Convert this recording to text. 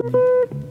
Tchau.